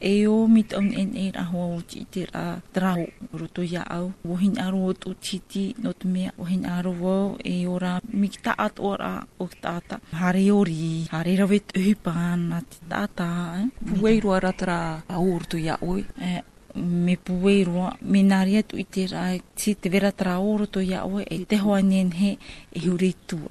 E ō mi tō NA rā hoa oti i te rā tara o roto i a au. Wohin aro o tō titi nō te mea wohin aro wau e ō rā mi ki tā at o rā o ki tāta. Hare ori, hare rawe tō hipa nā te tātā. Puwei roa rā tara o roto i a oe. E, me puwei roa, me nāri atu i te rā ti te wera tara o roto i a oe e te hoa NA e huri tua.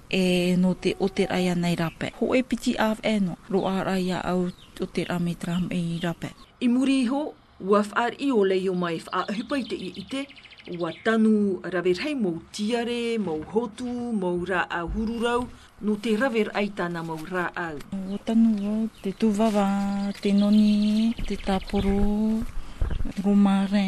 E no te o te ra ia nei rape. Ho e piti av e no. Ro a ra ia au o te ra me te ra me i rape. I muri iho, ua fr i o le io mai fr a hupa i te i te, ua tanu raver hei mou tiare, mou hotu, mou ra a hururau, no te raver ai tana mou ra au. Ua tanu ro te tu vava, te noni, te taporo, ro mare.